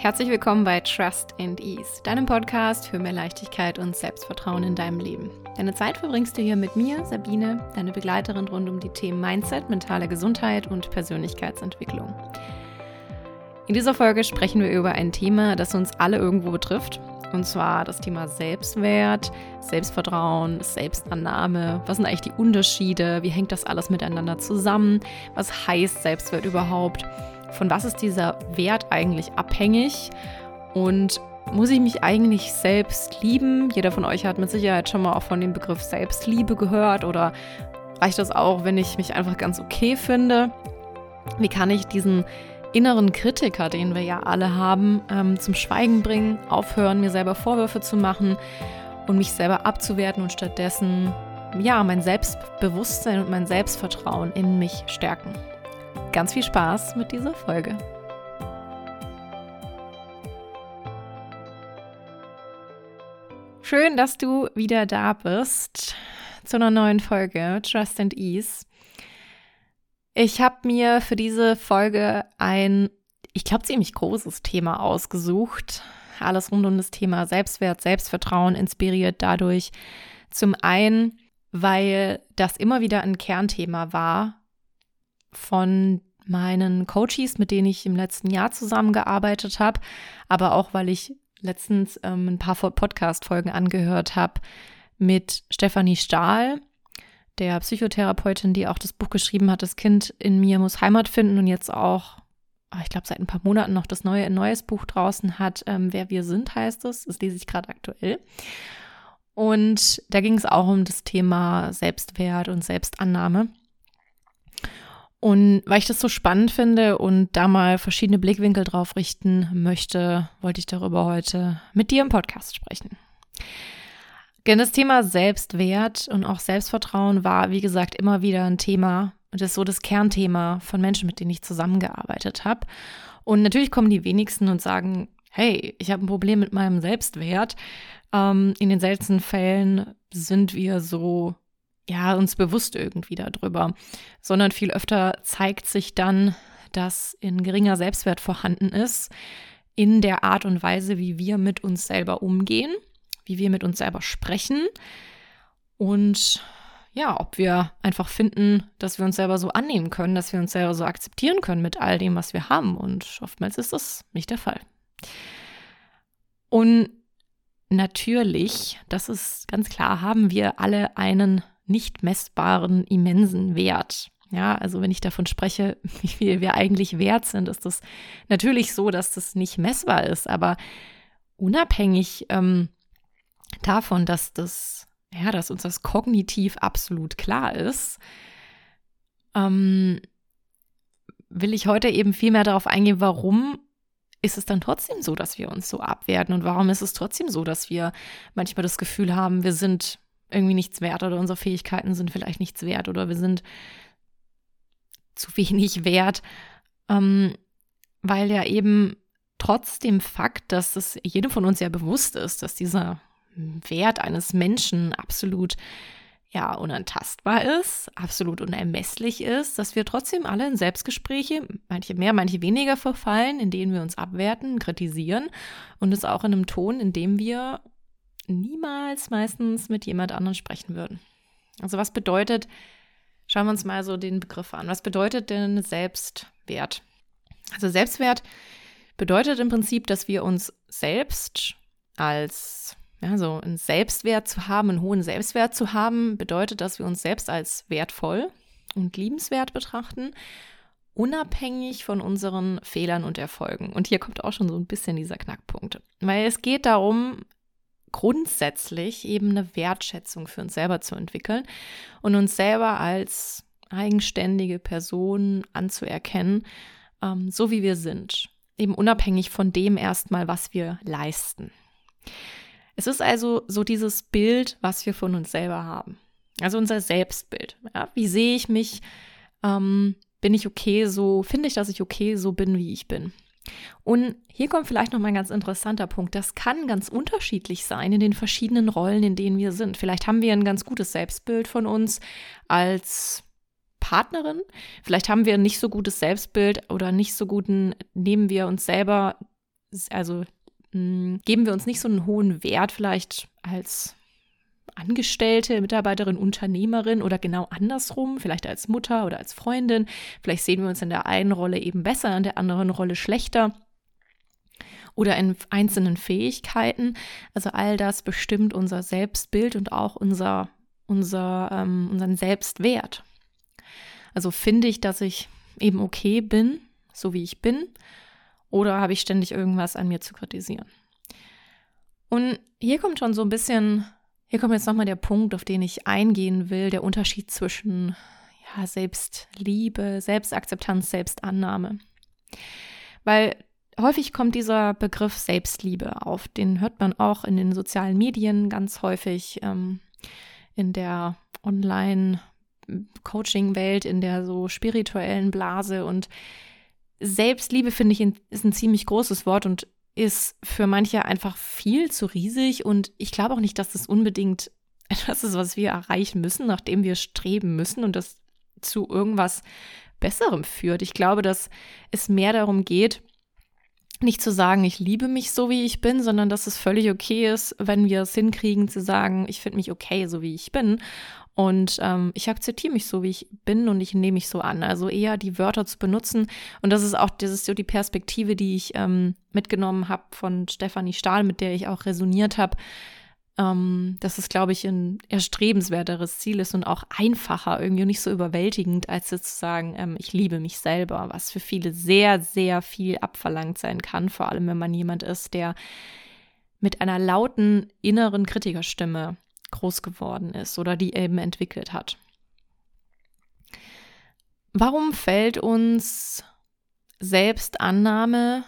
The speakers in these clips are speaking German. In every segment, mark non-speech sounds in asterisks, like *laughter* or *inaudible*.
Herzlich willkommen bei Trust and Ease, deinem Podcast für mehr Leichtigkeit und Selbstvertrauen in deinem Leben. Deine Zeit verbringst du hier mit mir, Sabine, deine Begleiterin rund um die Themen Mindset, mentale Gesundheit und Persönlichkeitsentwicklung. In dieser Folge sprechen wir über ein Thema, das uns alle irgendwo betrifft. Und zwar das Thema Selbstwert, Selbstvertrauen, Selbstannahme. Was sind eigentlich die Unterschiede? Wie hängt das alles miteinander zusammen? Was heißt Selbstwert überhaupt? Von was ist dieser Wert eigentlich abhängig und muss ich mich eigentlich selbst lieben? Jeder von euch hat mit Sicherheit schon mal auch von dem Begriff Selbstliebe gehört oder reicht das auch, wenn ich mich einfach ganz okay finde? Wie kann ich diesen inneren Kritiker, den wir ja alle haben, ähm, zum Schweigen bringen, aufhören, mir selber Vorwürfe zu machen und mich selber abzuwerten und stattdessen ja mein Selbstbewusstsein und mein Selbstvertrauen in mich stärken? Ganz viel Spaß mit dieser Folge. Schön, dass du wieder da bist zu einer neuen Folge Trust and Ease. Ich habe mir für diese Folge ein, ich glaube, ziemlich großes Thema ausgesucht. Alles rund um das Thema Selbstwert, Selbstvertrauen, inspiriert dadurch. Zum einen, weil das immer wieder ein Kernthema war von meinen Coaches, mit denen ich im letzten Jahr zusammengearbeitet habe, aber auch weil ich letztens ähm, ein paar Podcast-Folgen angehört habe mit Stefanie Stahl, der Psychotherapeutin, die auch das Buch geschrieben hat, Das Kind in mir muss Heimat finden und jetzt auch, ah, ich glaube, seit ein paar Monaten noch das neue, ein neues Buch draußen hat, ähm, Wer wir sind heißt es. Das lese ich gerade aktuell. Und da ging es auch um das Thema Selbstwert und Selbstannahme. Und weil ich das so spannend finde und da mal verschiedene Blickwinkel drauf richten möchte, wollte ich darüber heute mit dir im Podcast sprechen. Denn das Thema Selbstwert und auch Selbstvertrauen war, wie gesagt, immer wieder ein Thema und ist so das Kernthema von Menschen, mit denen ich zusammengearbeitet habe. Und natürlich kommen die wenigsten und sagen, hey, ich habe ein Problem mit meinem Selbstwert. Ähm, in den seltensten Fällen sind wir so ja, uns bewusst irgendwie darüber, sondern viel öfter zeigt sich dann, dass in geringer Selbstwert vorhanden ist, in der Art und Weise, wie wir mit uns selber umgehen, wie wir mit uns selber sprechen und ja, ob wir einfach finden, dass wir uns selber so annehmen können, dass wir uns selber so akzeptieren können mit all dem, was wir haben. Und oftmals ist das nicht der Fall. Und natürlich, das ist ganz klar, haben wir alle einen nicht messbaren, immensen Wert. Ja, also wenn ich davon spreche, *laughs* wie viel wir eigentlich wert sind, ist das natürlich so, dass das nicht messbar ist. Aber unabhängig ähm, davon, dass das, ja, dass uns das kognitiv absolut klar ist, ähm, will ich heute eben viel mehr darauf eingehen, warum ist es dann trotzdem so, dass wir uns so abwerten und warum ist es trotzdem so, dass wir manchmal das Gefühl haben, wir sind irgendwie nichts wert oder unsere Fähigkeiten sind vielleicht nichts wert oder wir sind zu *laughs* wenig wert, ähm, weil ja eben trotz dem Fakt, dass es jedem von uns ja bewusst ist, dass dieser Wert eines Menschen absolut ja unantastbar ist, absolut unermesslich ist, dass wir trotzdem alle in Selbstgespräche, manche mehr, manche weniger verfallen, in denen wir uns abwerten, kritisieren und es auch in einem Ton, in dem wir niemals meistens mit jemand anderem sprechen würden. Also was bedeutet, schauen wir uns mal so den Begriff an, was bedeutet denn Selbstwert? Also Selbstwert bedeutet im Prinzip, dass wir uns selbst als, ja, so einen Selbstwert zu haben, einen hohen Selbstwert zu haben, bedeutet, dass wir uns selbst als wertvoll und liebenswert betrachten, unabhängig von unseren Fehlern und Erfolgen. Und hier kommt auch schon so ein bisschen dieser Knackpunkt. Weil es geht darum, grundsätzlich eben eine Wertschätzung für uns selber zu entwickeln und uns selber als eigenständige Person anzuerkennen, ähm, so wie wir sind. Eben unabhängig von dem erstmal, was wir leisten. Es ist also so dieses Bild, was wir von uns selber haben. Also unser Selbstbild. Ja? Wie sehe ich mich? Ähm, bin ich okay so? Finde ich, dass ich okay so bin, wie ich bin? Und hier kommt vielleicht noch mal ein ganz interessanter Punkt. Das kann ganz unterschiedlich sein in den verschiedenen Rollen, in denen wir sind. Vielleicht haben wir ein ganz gutes Selbstbild von uns als Partnerin. Vielleicht haben wir ein nicht so gutes Selbstbild oder nicht so guten, nehmen wir uns selber also mh, mm, geben wir uns nicht so einen hohen Wert vielleicht als Angestellte, Mitarbeiterin, Unternehmerin oder genau andersrum, vielleicht als Mutter oder als Freundin. Vielleicht sehen wir uns in der einen Rolle eben besser, in der anderen Rolle schlechter oder in einzelnen Fähigkeiten. Also all das bestimmt unser Selbstbild und auch unser, unser, ähm, unseren Selbstwert. Also finde ich, dass ich eben okay bin, so wie ich bin, oder habe ich ständig irgendwas an mir zu kritisieren? Und hier kommt schon so ein bisschen hier kommt jetzt nochmal der Punkt, auf den ich eingehen will, der Unterschied zwischen ja, Selbstliebe, Selbstakzeptanz, Selbstannahme. Weil häufig kommt dieser Begriff Selbstliebe auf. Den hört man auch in den sozialen Medien ganz häufig, ähm, in der Online-Coaching-Welt, in der so spirituellen Blase. Und Selbstliebe, finde ich, ist ein ziemlich großes Wort und ist für manche einfach viel zu riesig und ich glaube auch nicht, dass das unbedingt *laughs* etwas ist, was wir erreichen müssen, nachdem wir streben müssen und das zu irgendwas Besserem führt. Ich glaube, dass es mehr darum geht, nicht zu sagen, ich liebe mich so, wie ich bin, sondern dass es völlig okay ist, wenn wir es hinkriegen, zu sagen, ich finde mich okay, so wie ich bin. Und ähm, ich akzeptiere mich so, wie ich bin und ich nehme mich so an. Also eher die Wörter zu benutzen. Und das ist auch, das ist so die Perspektive, die ich ähm, mitgenommen habe von Stefanie Stahl, mit der ich auch resoniert habe. Ähm, dass es, glaube ich, ein erstrebenswerteres Ziel ist und auch einfacher, irgendwie nicht so überwältigend, als jetzt zu sagen, ähm, ich liebe mich selber, was für viele sehr, sehr viel abverlangt sein kann, vor allem wenn man jemand ist, der mit einer lauten inneren Kritikerstimme groß geworden ist oder die eben entwickelt hat. Warum fällt uns Selbstannahme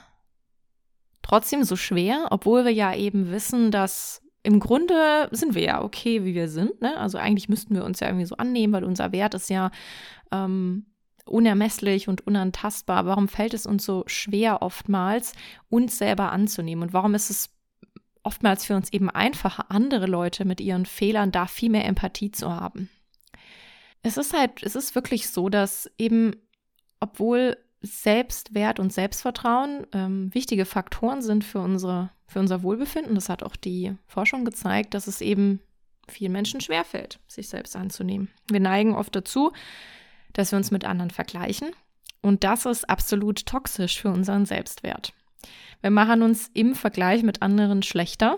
trotzdem so schwer, obwohl wir ja eben wissen, dass im Grunde sind wir ja okay, wie wir sind. Ne? Also eigentlich müssten wir uns ja irgendwie so annehmen, weil unser Wert ist ja ähm, unermesslich und unantastbar. Warum fällt es uns so schwer oftmals, uns selber anzunehmen? Und warum ist es oftmals für uns eben einfacher, andere Leute mit ihren Fehlern da viel mehr Empathie zu haben. Es ist halt, es ist wirklich so, dass eben, obwohl Selbstwert und Selbstvertrauen ähm, wichtige Faktoren sind für, unsere, für unser Wohlbefinden, das hat auch die Forschung gezeigt, dass es eben vielen Menschen schwerfällt, sich selbst anzunehmen. Wir neigen oft dazu, dass wir uns mit anderen vergleichen. Und das ist absolut toxisch für unseren Selbstwert. Wir machen uns im Vergleich mit anderen schlechter.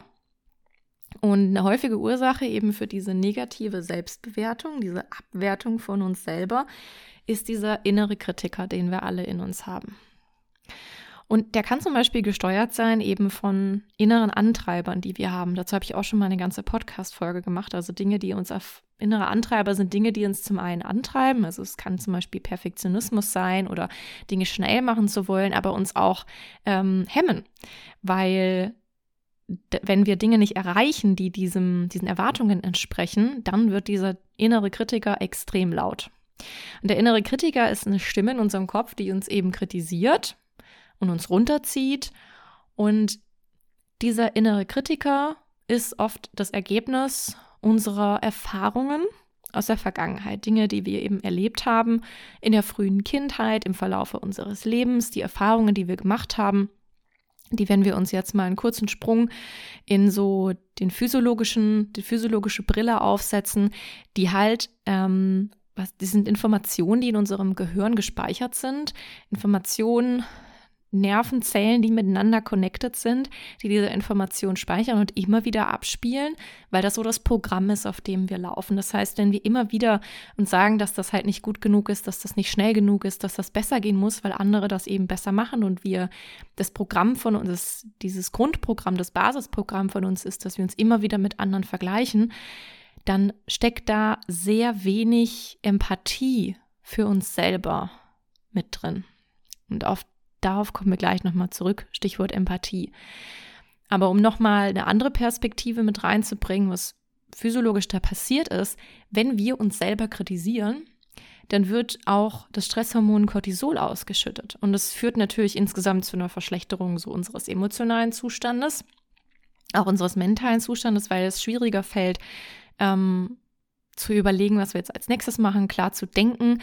Und eine häufige Ursache eben für diese negative Selbstbewertung, diese Abwertung von uns selber, ist dieser innere Kritiker, den wir alle in uns haben. Und der kann zum Beispiel gesteuert sein eben von inneren Antreibern, die wir haben. Dazu habe ich auch schon mal eine ganze Podcast-Folge gemacht. Also Dinge, die uns auf innere Antreiber sind Dinge, die uns zum einen antreiben. Also es kann zum Beispiel Perfektionismus sein oder Dinge schnell machen zu wollen, aber uns auch ähm, hemmen, weil wenn wir Dinge nicht erreichen, die diesem, diesen Erwartungen entsprechen, dann wird dieser innere Kritiker extrem laut. Und der innere Kritiker ist eine Stimme in unserem Kopf, die uns eben kritisiert und uns runterzieht. Und dieser innere Kritiker ist oft das Ergebnis unserer Erfahrungen aus der Vergangenheit, Dinge, die wir eben erlebt haben in der frühen Kindheit, im Verlaufe unseres Lebens, die Erfahrungen, die wir gemacht haben, die, wenn wir uns jetzt mal einen kurzen Sprung in so den physiologischen, die physiologische Brille aufsetzen, die halt ähm, was, die sind Informationen, die in unserem Gehirn gespeichert sind. Informationen, Nervenzellen, die miteinander connected sind, die diese Information speichern und immer wieder abspielen, weil das so das Programm ist, auf dem wir laufen. Das heißt, wenn wir immer wieder uns sagen, dass das halt nicht gut genug ist, dass das nicht schnell genug ist, dass das besser gehen muss, weil andere das eben besser machen und wir das Programm von uns, dieses Grundprogramm, das Basisprogramm von uns ist, dass wir uns immer wieder mit anderen vergleichen, dann steckt da sehr wenig Empathie für uns selber mit drin. Und auf, darauf kommen wir gleich nochmal zurück, Stichwort Empathie. Aber um nochmal eine andere Perspektive mit reinzubringen, was physiologisch da passiert ist, wenn wir uns selber kritisieren, dann wird auch das Stresshormon Cortisol ausgeschüttet. Und das führt natürlich insgesamt zu einer Verschlechterung so unseres emotionalen Zustandes, auch unseres mentalen Zustandes, weil es schwieriger fällt, ähm, zu überlegen, was wir jetzt als nächstes machen, klar zu denken.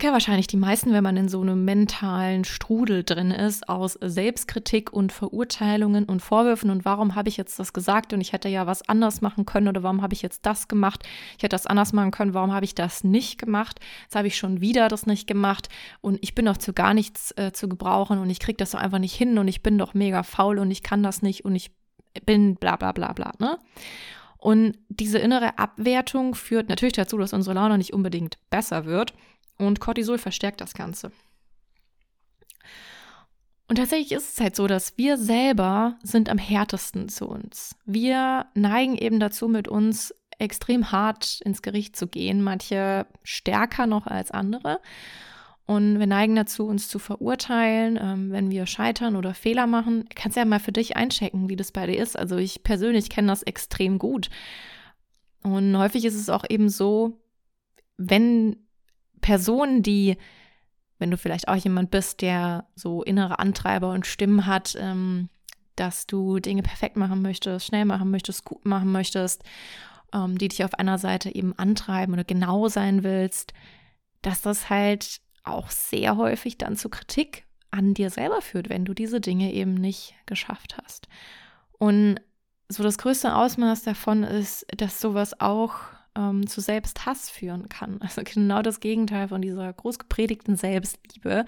Kennen wahrscheinlich die meisten, wenn man in so einem mentalen Strudel drin ist aus Selbstkritik und Verurteilungen und Vorwürfen und warum habe ich jetzt das gesagt und ich hätte ja was anders machen können oder warum habe ich jetzt das gemacht? Ich hätte das anders machen können, warum habe ich das nicht gemacht? Jetzt habe ich schon wieder das nicht gemacht und ich bin doch zu gar nichts äh, zu gebrauchen und ich kriege das doch einfach nicht hin und ich bin doch mega faul und ich kann das nicht und ich bin bla bla bla bla, ne? Und diese innere Abwertung führt natürlich dazu, dass unsere Laune nicht unbedingt besser wird. Und Cortisol verstärkt das Ganze. Und tatsächlich ist es halt so, dass wir selber sind am härtesten zu uns. Wir neigen eben dazu, mit uns extrem hart ins Gericht zu gehen, manche stärker noch als andere. Und wir neigen dazu, uns zu verurteilen, ähm, wenn wir scheitern oder Fehler machen. Kannst ja mal für dich einchecken, wie das bei dir ist. Also ich persönlich kenne das extrem gut. Und häufig ist es auch eben so, wenn Personen, die, wenn du vielleicht auch jemand bist, der so innere Antreiber und Stimmen hat, ähm, dass du Dinge perfekt machen möchtest, schnell machen möchtest, gut machen möchtest, ähm, die dich auf einer Seite eben antreiben oder genau sein willst, dass das halt auch sehr häufig dann zu Kritik an dir selber führt, wenn du diese Dinge eben nicht geschafft hast. Und so das größte Ausmaß davon ist, dass sowas auch ähm, zu Selbsthass führen kann. *laughs* Also genau das Gegenteil von dieser groß gepredigten Selbstliebe,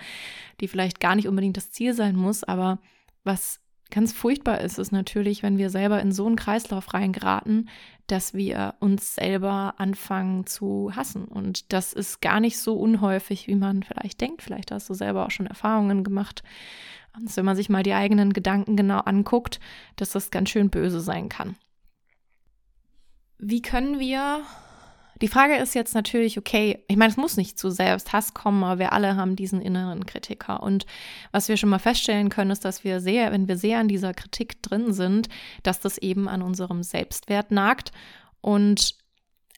die vielleicht gar nicht unbedingt das Ziel sein muss, aber was ganz furchtbar ist, ist natürlich, wenn wir selber in so einen Kreislauf reingeraten, dass wir uns selber anfangen zu hassen. Und das ist gar nicht so unhäufig, wie man vielleicht denkt. Vielleicht hast du selber auch schon Erfahrungen gemacht. Und wenn man sich mal die eigenen Gedanken genau anguckt, dass das ganz schön böse sein kann. Wie können wir die Frage ist jetzt natürlich, okay, ich meine, es muss nicht zu Selbsthass kommen, aber wir alle haben diesen inneren Kritiker. Und was wir schon mal feststellen können, ist, dass wir sehr, wenn wir sehr an dieser Kritik drin sind, dass das eben an unserem Selbstwert nagt und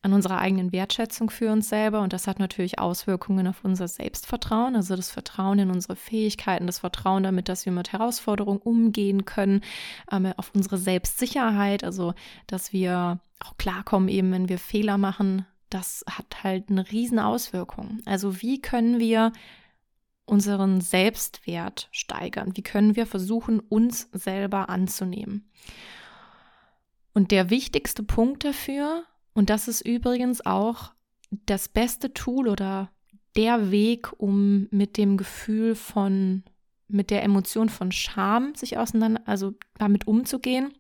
an unserer eigenen Wertschätzung für uns selber. Und das hat natürlich Auswirkungen auf unser Selbstvertrauen, also das Vertrauen in unsere Fähigkeiten, das Vertrauen damit, dass wir mit Herausforderungen umgehen können, ähm, auf unsere Selbstsicherheit, also dass wir auch klarkommen, eben wenn wir Fehler machen. Das hat halt eine riesen Auswirkung. Also wie können wir unseren Selbstwert steigern? Wie können wir versuchen, uns selber anzunehmen? Und der wichtigste Punkt dafür und das ist übrigens auch das beste Tool oder der Weg, um mit dem Gefühl von, mit der Emotion von Scham sich auseinander, also damit umzugehen.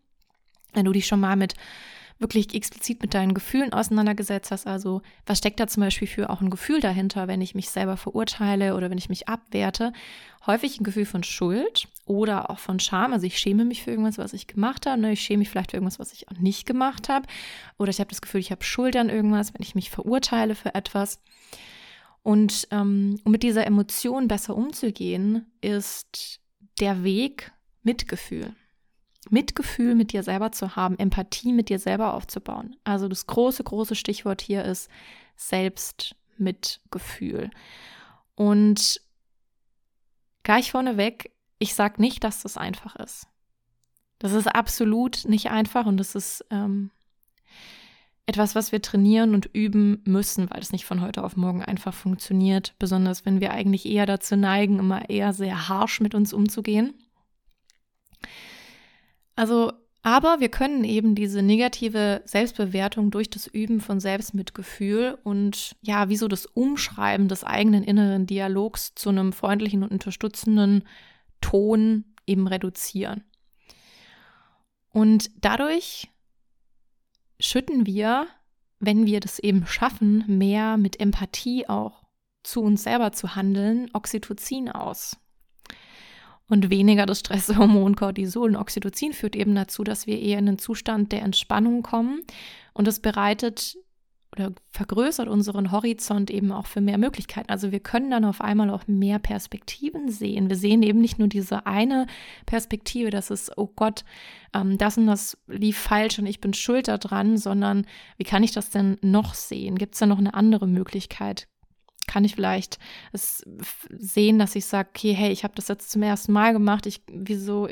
Wenn du dich schon mal mit wirklich explizit mit deinen Gefühlen auseinandergesetzt hast. Also was steckt da zum Beispiel für auch ein Gefühl dahinter, wenn ich mich selber verurteile oder wenn ich mich abwerte? Häufig ein Gefühl von Schuld oder auch von Scham. Also ich schäme mich für irgendwas, was ich gemacht habe. Ne? Ich schäme mich vielleicht für irgendwas, was ich auch nicht gemacht habe. Oder ich habe das Gefühl, ich habe Schuld an irgendwas, wenn ich mich verurteile für etwas. Und ähm, um mit dieser Emotion besser umzugehen, ist der Weg Mitgefühl. Mitgefühl mit dir selber zu haben, Empathie mit dir selber aufzubauen. Also das große, große Stichwort hier ist Selbstmitgefühl. Und gleich vorneweg, ich sage nicht, dass das einfach ist. Das ist absolut nicht einfach und das ist ähm, etwas, was wir trainieren und üben müssen, weil es nicht von heute auf morgen einfach funktioniert. Besonders wenn wir eigentlich eher dazu neigen, immer eher sehr harsch mit uns umzugehen. Also, aber wir können eben diese negative Selbstbewertung durch das Üben von Selbstmitgefühl und ja, wie so das Umschreiben des eigenen inneren Dialogs zu einem freundlichen und unterstützenden Ton eben reduzieren. Und dadurch schütten wir, wenn wir das eben schaffen, mehr mit Empathie auch zu uns selber zu handeln, Oxytocin aus und weniger das Stresshormon Cortisol und Oxytocin führt eben dazu, dass wir eher in einen Zustand der Entspannung kommen und es bereitet oder vergrößert unseren Horizont eben auch für mehr Möglichkeiten. Also wir können dann auf einmal auch mehr Perspektiven sehen. Wir sehen eben nicht nur diese eine Perspektive, dass es, oh Gott, ähm, das und das lief falsch und ich bin schuld daran, sondern wie kann ich das denn noch sehen? Gibt es da noch eine andere Möglichkeit? Kann ich vielleicht es sehen, dass ich sage, okay, hey, ich habe das jetzt zum ersten Mal gemacht. Ich, wieso,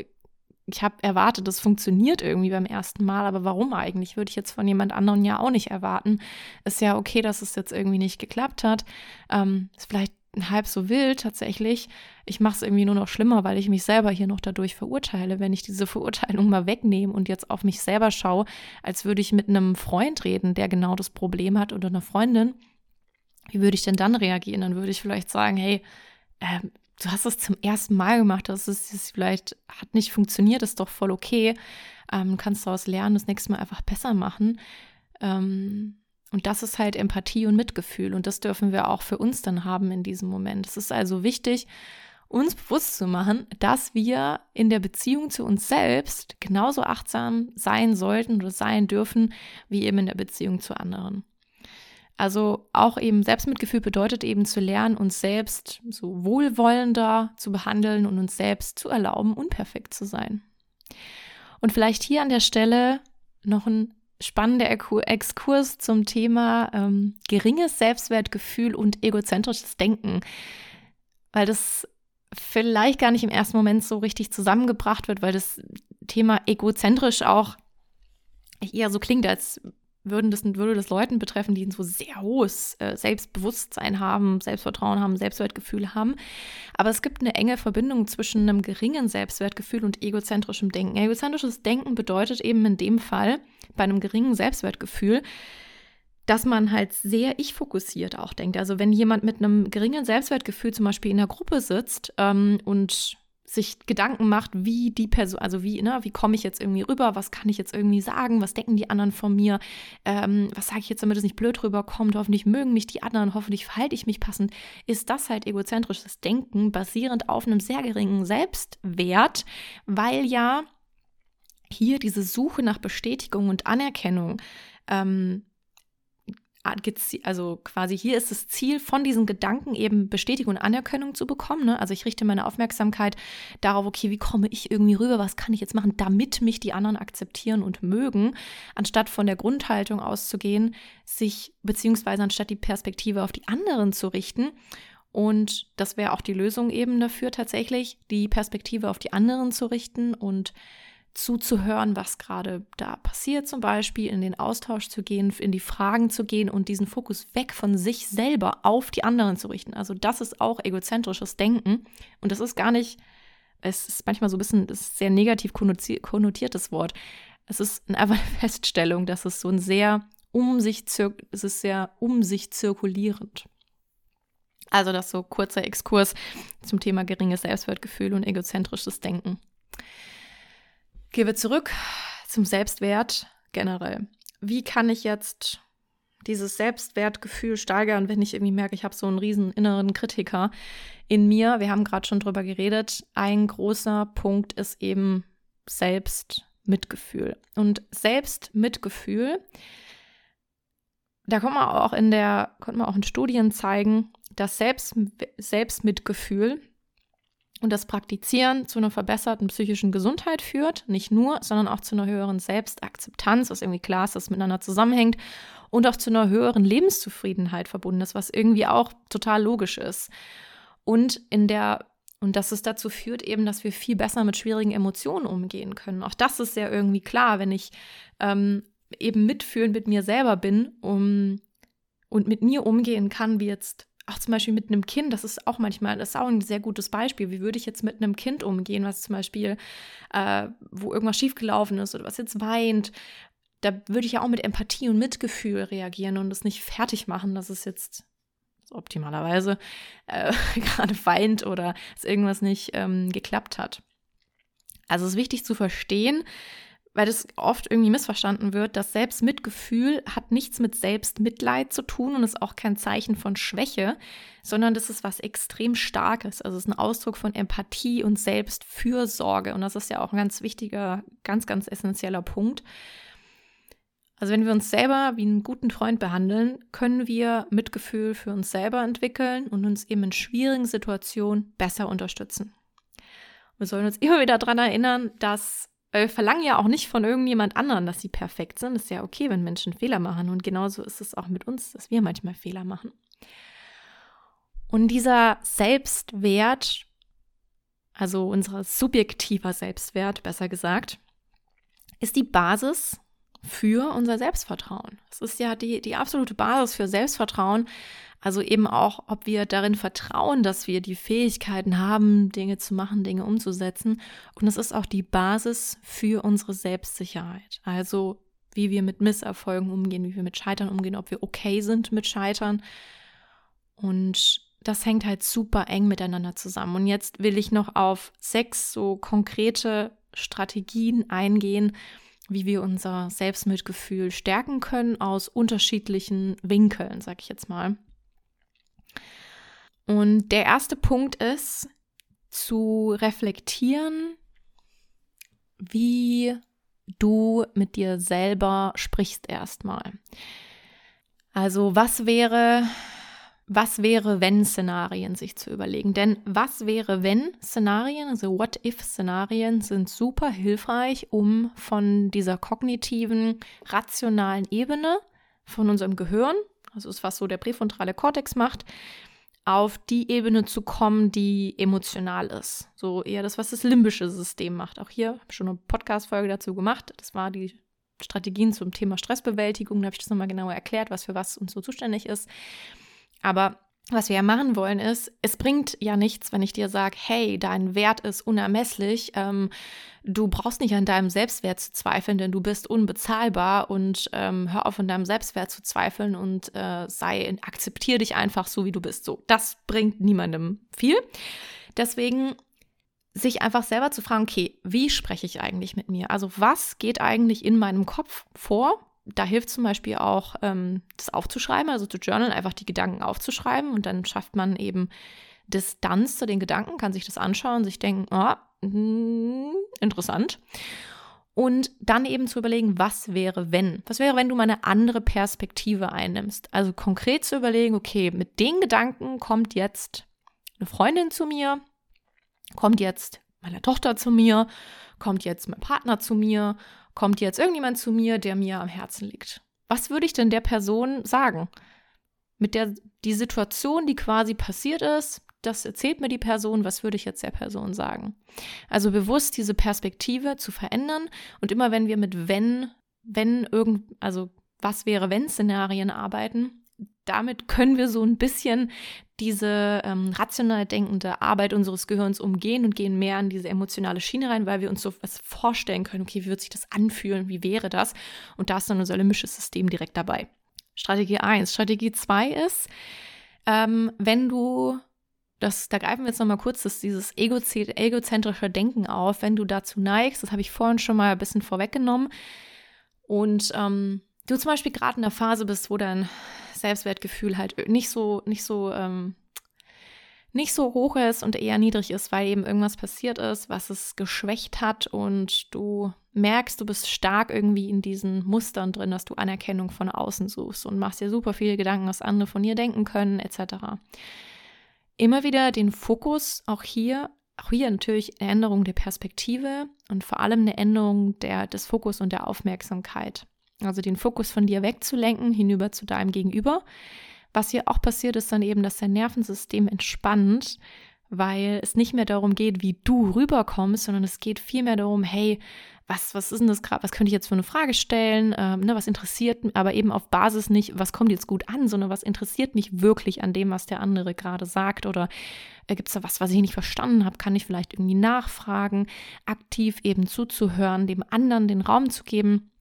ich habe erwartet, das funktioniert irgendwie beim ersten Mal, aber warum eigentlich? Würde ich jetzt von jemand anderem ja auch nicht erwarten. Ist ja okay, dass es jetzt irgendwie nicht geklappt hat. Ähm, ist vielleicht halb so wild tatsächlich. Ich mache es irgendwie nur noch schlimmer, weil ich mich selber hier noch dadurch verurteile. Wenn ich diese Verurteilung mal wegnehme und jetzt auf mich selber schaue, als würde ich mit einem Freund reden, der genau das Problem hat oder einer Freundin, wie würde ich denn dann reagieren? Dann würde ich vielleicht sagen, hey, äh, du hast es zum ersten Mal gemacht, das ist vielleicht hat nicht funktioniert, ist doch voll okay. Ähm, kannst daraus lernen, das nächste Mal einfach besser machen. Ähm, und das ist halt Empathie und Mitgefühl. Und das dürfen wir auch für uns dann haben in diesem Moment. Es ist also wichtig, uns bewusst zu machen, dass wir in der Beziehung zu uns selbst genauso achtsam sein sollten oder sein dürfen, wie eben in der Beziehung zu anderen. Also auch eben Selbstmitgefühl bedeutet eben zu lernen, uns selbst so wohlwollender zu behandeln und uns selbst zu erlauben, unperfekt zu sein. Und vielleicht hier an der Stelle noch ein spannender Exkurs zum Thema ähm, geringes Selbstwertgefühl und egozentrisches Denken, weil das vielleicht gar nicht im ersten Moment so richtig zusammengebracht wird, weil das Thema egozentrisch auch eher so klingt, als würden das, würde das Leuten betreffen, die ein so sehr hohes äh, Selbstbewusstsein haben, Selbstvertrauen haben, Selbstwertgefühl haben. Aber es gibt eine enge Verbindung zwischen einem geringen Selbstwertgefühl und egozentrischem Denken. Egozentrisches Denken bedeutet eben in dem Fall bei einem geringen Selbstwertgefühl, dass man halt sehr ich-fokussiert auch denkt. Also wenn jemand mit einem geringen Selbstwertgefühl zum Beispiel in der Gruppe sitzt ähm, und sich Gedanken macht, wie die Person, also wie, ne, wie komme ich jetzt irgendwie rüber, was kann ich jetzt irgendwie sagen, was denken die anderen von mir, ähm, was sage ich jetzt, damit es nicht blöd rüberkommt, hoffentlich mögen mich die anderen, hoffentlich verhalte ich mich passend, ist das halt egozentrisches Denken, basierend auf einem sehr geringen Selbstwert, weil ja hier diese Suche nach Bestätigung und Anerkennung ähm, also quasi hier ist das Ziel von diesen Gedanken eben Bestätigung und Anerkennung zu bekommen. Ne? Also ich richte meine Aufmerksamkeit darauf, okay, wie komme ich irgendwie rüber, was kann ich jetzt machen, damit mich die anderen akzeptieren und mögen, anstatt von der Grundhaltung auszugehen, sich beziehungsweise anstatt die Perspektive auf die anderen zu richten. Und das wäre auch die Lösung eben dafür tatsächlich, die Perspektive auf die anderen zu richten und zuzuhören, was gerade da passiert, zum Beispiel in den Austausch zu gehen, in die Fragen zu gehen und diesen Fokus weg von sich selber auf die anderen zu richten. Also das ist auch egozentrisches Denken und das ist gar nicht, es ist manchmal so ein bisschen, das sehr negativ konnotiertes Wort. Es ist einfach eine Feststellung, dass es so ein sehr um sich, es ist sehr um sich zirkulierend. Also das so kurzer Exkurs zum Thema geringes Selbstwertgefühl und egozentrisches Denken. Gehen wir zurück zum Selbstwert generell. Wie kann ich jetzt dieses Selbstwertgefühl steigern, wenn ich irgendwie merke, ich habe so einen riesen inneren Kritiker in mir? Wir haben gerade schon drüber geredet. Ein großer Punkt ist eben Selbstmitgefühl. Und Selbstmitgefühl, da kommt man auch in der, konnte man auch in Studien zeigen, dass Selbst, Selbstmitgefühl und das Praktizieren zu einer verbesserten psychischen Gesundheit führt, nicht nur, sondern auch zu einer höheren Selbstakzeptanz, was irgendwie klar ist, dass es miteinander zusammenhängt und auch zu einer höheren Lebenszufriedenheit verbunden ist, was irgendwie auch total logisch ist. Und in der und dass es dazu führt eben, dass wir viel besser mit schwierigen Emotionen umgehen können. Auch das ist ja irgendwie klar, wenn ich ähm, eben mitfühlend mit mir selber bin um, und mit mir umgehen kann, wie jetzt auch zum Beispiel mit einem Kind, das ist auch manchmal, das ist auch ein sehr gutes Beispiel. Wie würde ich jetzt mit einem Kind umgehen, was zum Beispiel, äh, wo irgendwas schiefgelaufen ist oder was jetzt weint? Da würde ich ja auch mit Empathie und Mitgefühl reagieren und das nicht fertig machen, dass es jetzt optimalerweise äh, *laughs* gerade weint oder es irgendwas nicht ähm, geklappt hat. Also es ist wichtig zu verstehen, weil das oft irgendwie missverstanden wird, dass Selbstmitgefühl hat nichts mit Selbstmitleid zu tun und ist auch kein Zeichen von Schwäche, sondern das ist was extrem Starkes. Also es ist ein Ausdruck von Empathie und Selbstfürsorge. Und das ist ja auch ein ganz wichtiger, ganz, ganz essentieller Punkt. Also wenn wir uns selber wie einen guten Freund behandeln, können wir Mitgefühl für uns selber entwickeln und uns eben in schwierigen Situationen besser unterstützen. Wir sollen uns immer wieder daran erinnern, dass wir verlangen ja auch nicht von irgendjemand anderen, dass sie perfekt sind. Ist ja okay, wenn Menschen Fehler machen. Und genauso ist es auch mit uns, dass wir manchmal Fehler machen. Und dieser Selbstwert, also unser subjektiver Selbstwert, besser gesagt, ist die Basis für unser Selbstvertrauen. Es ist ja die, die absolute Basis für Selbstvertrauen. Also eben auch, ob wir darin vertrauen, dass wir die Fähigkeiten haben, Dinge zu machen, Dinge umzusetzen. Und es ist auch die Basis für unsere Selbstsicherheit. Also wie wir mit Misserfolgen umgehen, wie wir mit Scheitern umgehen, ob wir okay sind mit Scheitern. Und das hängt halt super eng miteinander zusammen. Und jetzt will ich noch auf sechs so konkrete Strategien eingehen, wie wir unser Selbstmitgefühl stärken können aus unterschiedlichen Winkeln, sag ich jetzt mal. Und der erste Punkt ist zu reflektieren, wie du mit dir selber sprichst erstmal. Also was wäre, was wäre, wenn Szenarien sich zu überlegen. Denn was wäre, wenn Szenarien, also What-if-Szenarien sind super hilfreich, um von dieser kognitiven, rationalen Ebene von unserem Gehirn, also ist was so der präfrontale Kortex macht, auf die Ebene zu kommen, die emotional ist. So eher das, was das limbische System macht. Auch hier habe ich schon eine Podcast-Folge dazu gemacht. Das war die Strategien zum Thema Stressbewältigung. Da habe ich das nochmal genauer erklärt, was für was uns so zuständig ist. Aber was wir ja machen wollen ist, es bringt ja nichts, wenn ich dir sage, hey, dein Wert ist unermesslich, ähm, du brauchst nicht an deinem Selbstwert zu zweifeln, denn du bist unbezahlbar und ähm, hör auf an deinem Selbstwert zu zweifeln und äh, sei, akzeptiere dich einfach so, wie du bist. So, das bringt niemandem viel. Deswegen sich einfach selber zu fragen, okay, wie spreche ich eigentlich mit mir? Also was geht eigentlich in meinem Kopf vor? Da hilft zum Beispiel auch, ähm, das aufzuschreiben, also zu journalen, einfach die Gedanken aufzuschreiben und dann schafft man eben Distanz zu den Gedanken, kann sich das anschauen, sich denken, oh, mh, interessant. Und dann eben zu überlegen, was wäre, wenn? Was wäre, wenn du mal eine andere Perspektive einnimmst? Also konkret zu überlegen, okay, mit den Gedanken kommt jetzt eine Freundin zu mir, kommt jetzt meine Tochter zu mir, kommt jetzt mein Partner zu mir kommt jetzt irgendjemand zu mir, der mir am Herzen liegt. Was würde ich denn der Person sagen? Mit der die Situation, die quasi passiert ist, das erzählt mir die Person, was würde ich jetzt der Person sagen? Also bewusst diese Perspektive zu verändern und immer wenn wir mit wenn, wenn irgend, also was wäre wenn Szenarien arbeiten, damit können wir so ein bisschen diese ähm, rational denkende Arbeit unseres Gehirns umgehen und gehen mehr in diese emotionale Schiene rein, weil wir uns so was vorstellen können, okay, wie wird sich das anfühlen, wie wäre das? Und da ist dann unser limbisches System direkt dabei. Strategie 1. Strategie 2 ist, ähm, wenn du, das, da greifen wir jetzt nochmal kurz das, dieses egozentrische Denken auf, wenn du dazu neigst, das habe ich vorhin schon mal ein bisschen vorweggenommen, und ähm, du zum Beispiel gerade in der Phase bist, wo dein Selbstwertgefühl halt nicht so, nicht so, ähm, nicht so hoch ist und eher niedrig ist, weil eben irgendwas passiert ist, was es geschwächt hat und du merkst, du bist stark irgendwie in diesen Mustern drin, dass du Anerkennung von außen suchst und machst dir super viele Gedanken, was andere von dir denken können, etc. Immer wieder den Fokus auch hier, auch hier natürlich eine Änderung der Perspektive und vor allem eine Änderung der, des Fokus und der Aufmerksamkeit. Also den Fokus von dir wegzulenken, hinüber zu deinem Gegenüber. Was hier auch passiert, ist dann eben, dass dein Nervensystem entspannt, weil es nicht mehr darum geht, wie du rüberkommst, sondern es geht vielmehr darum, hey, was, was ist denn das gerade, was könnte ich jetzt für eine Frage stellen, ähm, ne, was interessiert aber eben auf Basis nicht, was kommt jetzt gut an, sondern was interessiert mich wirklich an dem, was der andere gerade sagt? Oder äh, gibt es da was, was ich nicht verstanden habe, kann ich vielleicht irgendwie nachfragen, aktiv eben zuzuhören, dem anderen den Raum zu geben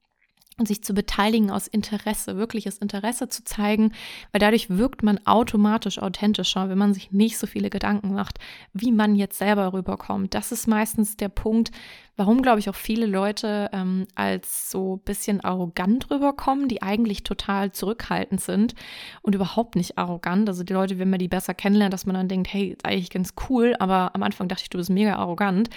und sich zu beteiligen aus Interesse, wirkliches Interesse zu zeigen, weil dadurch wirkt man automatisch authentischer, wenn man sich nicht so viele Gedanken macht, wie man jetzt selber rüberkommt. Das ist meistens der Punkt, warum, glaube ich, auch viele Leute ähm, als so ein bisschen arrogant rüberkommen, die eigentlich total zurückhaltend sind und überhaupt nicht arrogant. Also die Leute, wenn man die besser kennenlernt, dass man dann denkt, hey, ist eigentlich ganz cool, aber am Anfang dachte ich, du bist mega arrogant,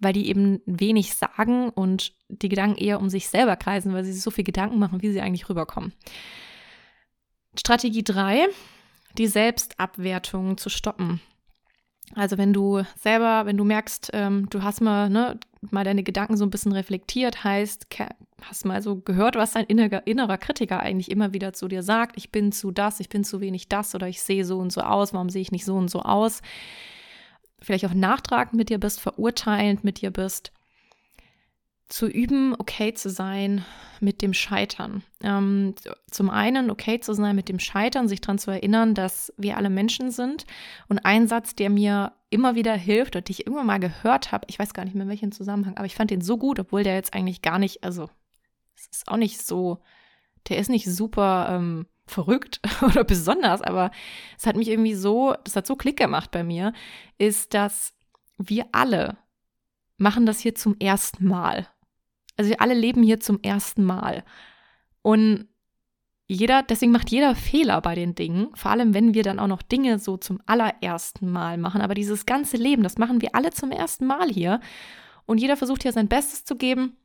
weil die eben wenig sagen und die Gedanken eher um sich selber kreisen, weil sie sich so viel Gedanken machen, wie sie eigentlich rüberkommen. Strategie 3, die Selbstabwertung zu stoppen. Also wenn du selber, wenn du merkst, ähm, du hast mal, ne, mal deine Gedanken so ein bisschen reflektiert, heißt, hast mal so gehört, was dein innerer, innerer Kritiker eigentlich immer wieder zu dir sagt, ich bin zu das, ich bin zu wenig das oder ich sehe so und so aus, warum sehe ich nicht so und so aus? Vielleicht auch nachtragend mit dir bist, verurteilend mit dir bist, zu üben, okay zu sein mit dem Scheitern. Ähm, zum einen okay zu sein mit dem Scheitern, sich daran zu erinnern, dass wir alle Menschen sind. Und ein Satz, der mir immer wieder hilft und den ich irgendwann mal gehört habe, ich weiß gar nicht mehr in welchem Zusammenhang, aber ich fand den so gut, obwohl der jetzt eigentlich gar nicht, also es ist auch nicht so, der ist nicht super ähm, verrückt *laughs* oder besonders, aber es hat mich irgendwie so, das hat so Klick gemacht bei mir, ist, dass wir alle machen das hier zum ersten Mal. Also wir alle leben hier zum ersten Mal. Und jeder, deswegen macht jeder Fehler bei den Dingen, vor allem wenn wir dann auch noch Dinge so zum allerersten Mal machen. Aber dieses ganze Leben, das machen wir alle zum ersten Mal hier. Und jeder versucht hier sein Bestes zu geben.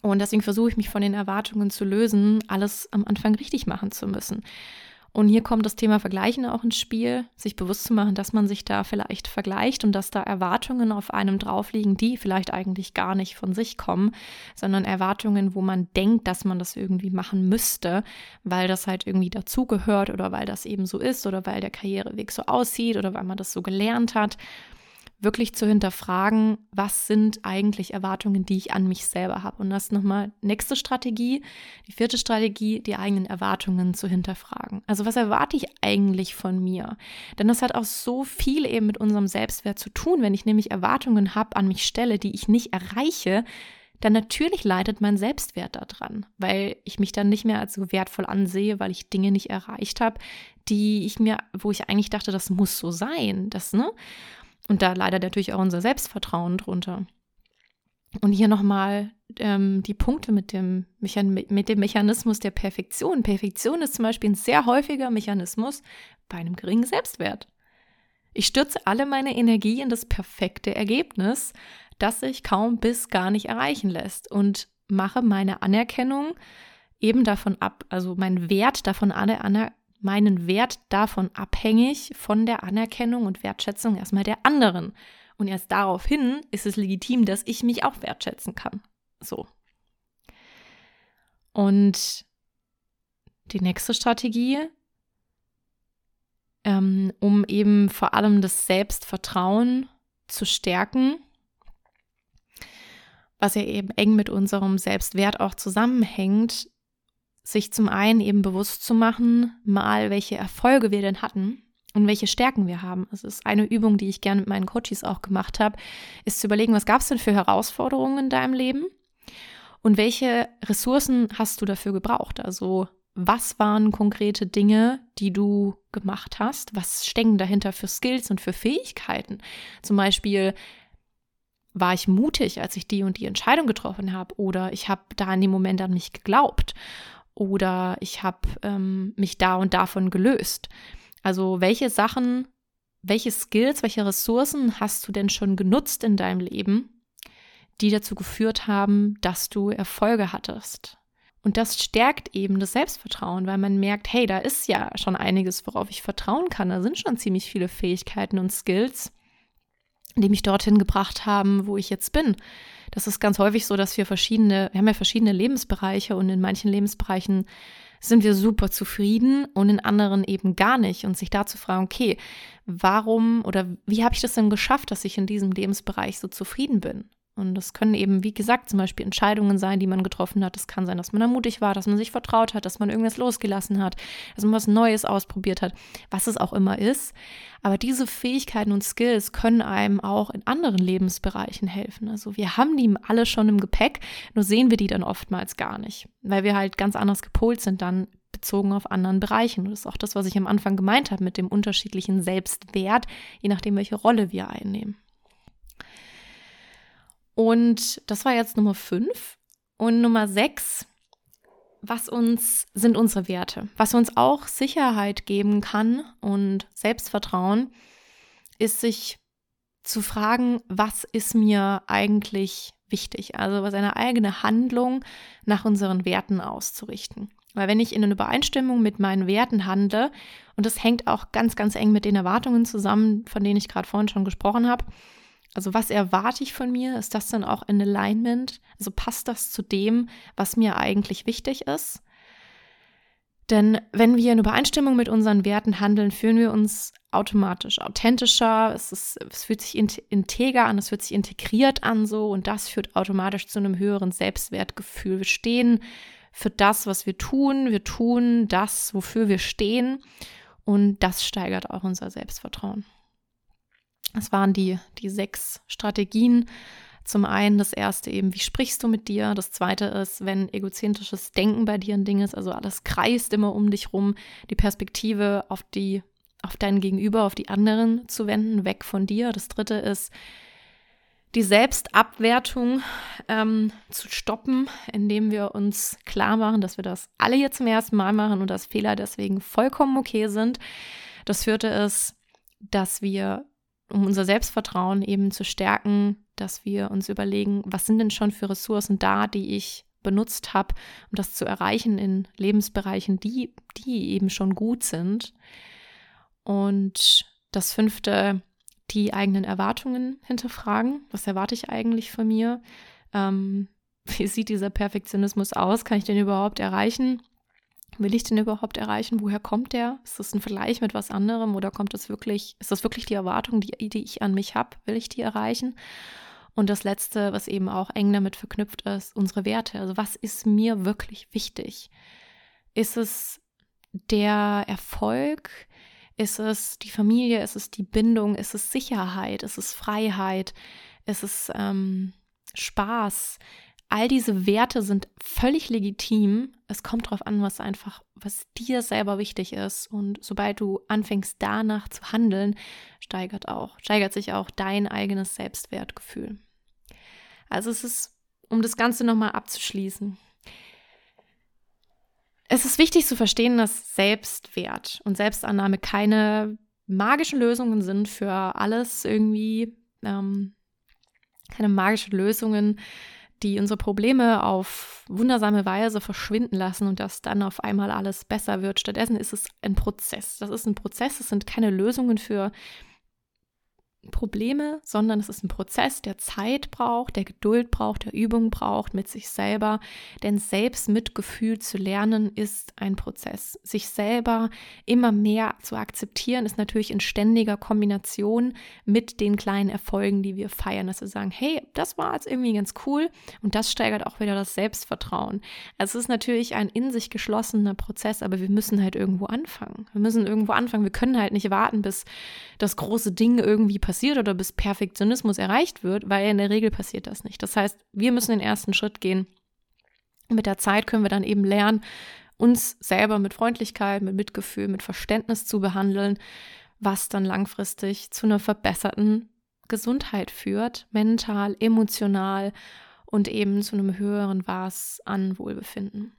Und deswegen versuche ich mich von den Erwartungen zu lösen, alles am Anfang richtig machen zu müssen. Und hier kommt das Thema Vergleichen auch ins Spiel, sich bewusst zu machen, dass man sich da vielleicht vergleicht und dass da Erwartungen auf einem drauf liegen, die vielleicht eigentlich gar nicht von sich kommen, sondern Erwartungen, wo man denkt, dass man das irgendwie machen müsste, weil das halt irgendwie dazugehört oder weil das eben so ist oder weil der Karriereweg so aussieht oder weil man das so gelernt hat wirklich zu hinterfragen, was sind eigentlich Erwartungen, die ich an mich selber habe. Und das ist nochmal nächste Strategie, die vierte Strategie, die eigenen Erwartungen zu hinterfragen. Also was erwarte ich eigentlich von mir? Denn das hat auch so viel eben mit unserem Selbstwert zu tun. Wenn ich nämlich Erwartungen habe, an mich stelle, die ich nicht erreiche, dann natürlich leidet mein Selbstwert daran, weil ich mich dann nicht mehr als so wertvoll ansehe, weil ich Dinge nicht erreicht habe, die ich mir, wo ich eigentlich dachte, das muss so sein, das, ne? Und da leider natürlich auch unser Selbstvertrauen drunter. Und hier nochmal ähm, die Punkte mit dem, mit dem Mechanismus der Perfektion. Perfektion ist zum Beispiel ein sehr häufiger Mechanismus bei einem geringen Selbstwert. Ich stürze alle meine Energie in das perfekte Ergebnis, das sich kaum bis gar nicht erreichen lässt und mache meine Anerkennung eben davon ab, also mein Wert davon aner meinen Wert davon abhängig von der Anerkennung und Wertschätzung erstmal der anderen. Und erst daraufhin ist es legitim, dass ich mich auch wertschätzen kann. So. Und die nächste Strategie, ähm, um eben vor allem das Selbstvertrauen zu stärken, was ja eben eng mit unserem Selbstwert auch zusammenhängt, sich zum einen eben bewusst zu machen, mal welche Erfolge wir denn hatten und welche Stärken wir haben. Es ist eine Übung, die ich gerne mit meinen Coaches auch gemacht habe, ist zu überlegen, was gab es denn für Herausforderungen in deinem Leben und welche Ressourcen hast du dafür gebraucht? Also was waren konkrete Dinge, die du gemacht hast? Was stecken dahinter für Skills und für Fähigkeiten? Zum Beispiel, war ich mutig, als ich die und die Entscheidung getroffen habe oder ich habe da in dem Moment an mich geglaubt oder ich habe ähm, mich da und davon gelöst. Also welche Sachen, welche Skills, welche Ressourcen hast du denn schon genutzt in deinem Leben, die dazu geführt haben, dass du Erfolge hattest? Und das stärkt eben das Selbstvertrauen, weil man merkt, hey, da ist ja schon einiges, worauf ich vertrauen kann. Da sind schon ziemlich viele Fähigkeiten und Skills, die mich dorthin gebracht haben, wo ich jetzt bin das ist ganz häufig so, dass wir verschiedene, wir haben ja verschiedene Lebensbereiche und in manchen Lebensbereichen sind wir super zufrieden und in anderen eben gar nicht. Und sich da zu fragen, okay, warum oder wie habe ich das denn geschafft, dass ich in diesem Lebensbereich so zufrieden bin? Und das können eben, wie gesagt, zum Beispiel Entscheidungen sein, die man getroffen hat. Es kann sein, dass man ermutigt war, dass man sich vertraut hat, dass man irgendwas losgelassen hat, dass man was Neues ausprobiert hat, was es auch immer ist. Aber diese Fähigkeiten und Skills können einem auch in anderen Lebensbereichen helfen. Also wir haben die alle schon im Gepäck, nur sehen wir die dann oftmals gar nicht, weil wir halt ganz anders gepolt sind dann bezogen auf anderen Bereichen. Und das ist auch das, was ich am Anfang gemeint habe mit dem unterschiedlichen Selbstwert, je nachdem, welche Rolle wir einnehmen. Und das war jetzt Nummer fünf. Und Nummer sechs, was uns sind unsere Werte. Was uns auch Sicherheit geben kann und Selbstvertrauen, ist sich zu fragen, was ist mir eigentlich wichtig? Also seine eigene Handlung nach unseren Werten auszurichten. Weil wenn ich in Übereinstimmung mit meinen Werten handle, und das hängt auch ganz, ganz eng mit den Erwartungen zusammen, von denen ich gerade vorhin schon gesprochen habe, also was erwarte ich von mir? Ist das dann auch in Alignment? Also passt das zu dem, was mir eigentlich wichtig ist? Denn wenn wir in Übereinstimmung mit unseren Werten handeln, fühlen wir uns automatisch authentischer, es, ist, es fühlt sich integer an, es fühlt sich integriert an so und das führt automatisch zu einem höheren Selbstwertgefühl. Wir stehen für das, was wir tun, wir tun das, wofür wir stehen und das steigert auch unser Selbstvertrauen. Das waren die, die sechs Strategien. Zum einen das erste eben, wie sprichst du mit dir? Das zweite ist, wenn egozentrisches Denken bei dir ein Ding ist, also alles kreist immer um dich rum, die Perspektive auf die, auf deinen Gegenüber, auf die anderen zu wenden, weg von dir. Das dritte ist, die Selbstabwertung ähm, zu stoppen, indem wir uns klar machen, dass wir das alle hier zum ersten Mal machen und dass Fehler deswegen vollkommen okay sind. Das vierte ist, dass wir, um unser Selbstvertrauen eben zu stärken, dass wir uns überlegen, was sind denn schon für Ressourcen da, die ich benutzt habe, um das zu erreichen in Lebensbereichen, die, die eben schon gut sind. Und das fünfte, die eigenen Erwartungen hinterfragen. Was erwarte ich eigentlich von mir? Ähm, *laughs* wie sieht dieser Perfektionismus aus? Kann ich den überhaupt erreichen? Will ich den überhaupt erreichen? Woher kommt der? Ist das ein Vergleich mit was anderem oder kommt das wirklich, ist das wirklich die Erwartung, die, die ich an mich habe? Will ich die erreichen? Und das Letzte, was eben auch eng damit verknüpft ist, unsere Werte. Also was ist mir wirklich wichtig? Ist es der Erfolg? Ist es die Familie? Ist es die Bindung? Ist es Sicherheit? Ist es Freiheit? Ist es ähm, Spaß? All diese Werte sind völlig legitim. Es kommt darauf an, was einfach, was dir selber wichtig ist. Und sobald du anfängst, danach zu handeln, steigert auch, steigert sich auch dein eigenes Selbstwertgefühl. Also es ist, um das Ganze nochmal abzuschließen, es ist wichtig zu verstehen, dass Selbstwert und Selbstannahme keine magischen Lösungen sind für alles irgendwie, ähm, keine magischen Lösungen, die unsere Probleme auf wundersame Weise verschwinden lassen und dass dann auf einmal alles besser wird. Stattdessen ist es ein Prozess. Das ist ein Prozess, es sind keine Lösungen für Probleme, sondern es ist ein Prozess, der Zeit braucht, der Geduld braucht, der Übung braucht mit sich selber. Denn selbst Mitgefühl zu lernen ist ein Prozess. Sich selber immer mehr zu akzeptieren ist natürlich in ständiger Kombination mit den kleinen Erfolgen, die wir feiern, dass wir sagen, hey, das war jetzt irgendwie ganz cool und das steigert auch wieder das Selbstvertrauen. Also es ist natürlich ein in sich geschlossener Prozess, aber wir müssen halt irgendwo anfangen. Wir müssen irgendwo anfangen. Wir können halt nicht warten, bis das große Ding irgendwie passiert passiert oder bis Perfektionismus erreicht wird, weil in der Regel passiert das nicht. Das heißt, wir müssen den ersten Schritt gehen. Mit der Zeit können wir dann eben lernen, uns selber mit Freundlichkeit, mit Mitgefühl, mit Verständnis zu behandeln, was dann langfristig zu einer verbesserten Gesundheit führt, mental, emotional und eben zu einem höheren Maß an Wohlbefinden.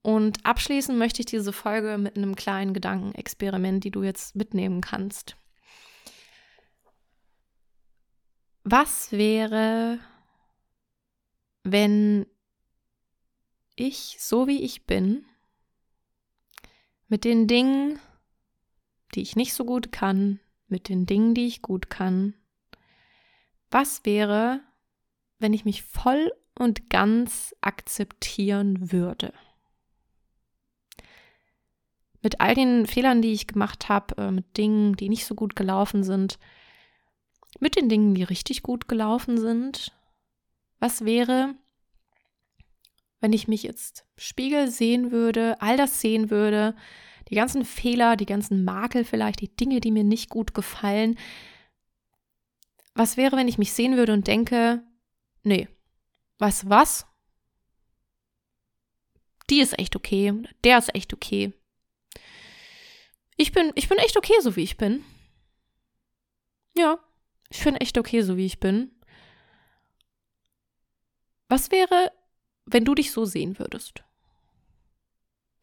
Und abschließen möchte ich diese Folge mit einem kleinen Gedankenexperiment, die du jetzt mitnehmen kannst. Was wäre, wenn ich, so wie ich bin, mit den Dingen, die ich nicht so gut kann, mit den Dingen, die ich gut kann, was wäre, wenn ich mich voll und ganz akzeptieren würde? Mit all den Fehlern, die ich gemacht habe, äh, mit Dingen, die nicht so gut gelaufen sind, mit den Dingen, die richtig gut gelaufen sind. Was wäre, wenn ich mich jetzt Spiegel sehen würde, all das sehen würde, die ganzen Fehler, die ganzen Makel vielleicht, die Dinge, die mir nicht gut gefallen. Was wäre, wenn ich mich sehen würde und denke, nee, du was? Die ist echt okay, der ist echt okay. Ich bin, ich bin echt okay, so wie ich bin. Ja, ich bin echt okay, so wie ich bin. Was wäre, wenn du dich so sehen würdest?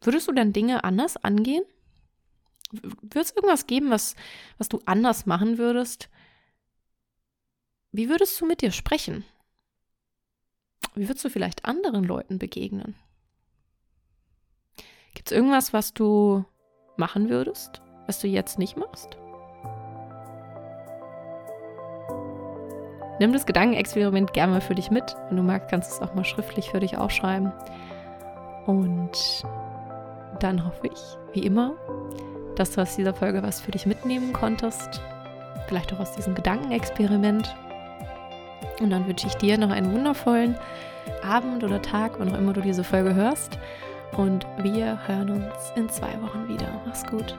Würdest du dann Dinge anders angehen? Würde es irgendwas geben, was, was du anders machen würdest? Wie würdest du mit dir sprechen? Wie würdest du vielleicht anderen Leuten begegnen? Gibt es irgendwas, was du machen würdest, was du jetzt nicht machst? Nimm das Gedankenexperiment gerne mal für dich mit. Wenn du magst, kannst du es auch mal schriftlich für dich aufschreiben. Und dann hoffe ich, wie immer, dass du aus dieser Folge was für dich mitnehmen konntest. Vielleicht auch aus diesem Gedankenexperiment. Und dann wünsche ich dir noch einen wundervollen Abend oder Tag, wann auch immer du diese Folge hörst. Und wir hören uns in zwei Wochen wieder. Mach's gut.